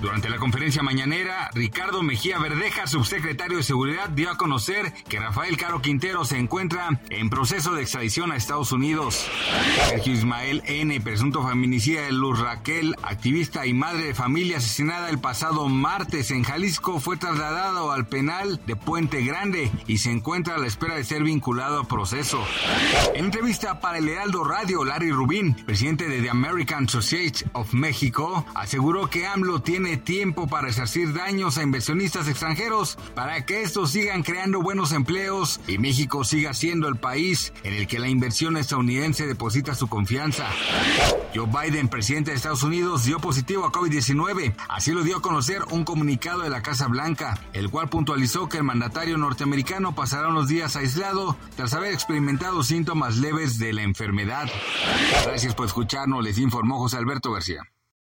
Durante la conferencia mañanera, Ricardo Mejía Verdeja, subsecretario de Seguridad, dio a conocer que Rafael Caro Quintero se encuentra en proceso de extradición a Estados Unidos. Sergio Ismael N., presunto feminicida de Luz Raquel, activista y madre de familia asesinada el pasado martes en Jalisco, fue trasladado al penal de Puente Grande y se encuentra a la espera de ser vinculado a proceso. En entrevista para el Heraldo Radio, Larry Rubin, presidente de The American Association of México, aseguró que AMLO tiene tiempo para resarcir daños a inversionistas extranjeros para que estos sigan creando buenos empleos y México siga siendo el país en el que la inversión estadounidense deposita su confianza. Joe Biden, presidente de Estados Unidos, dio positivo a COVID-19. Así lo dio a conocer un comunicado de la Casa Blanca, el cual puntualizó que el mandatario norteamericano pasará unos días aislado tras haber experimentado síntomas leves de la enfermedad. Gracias por escucharnos, les informó José Alberto García.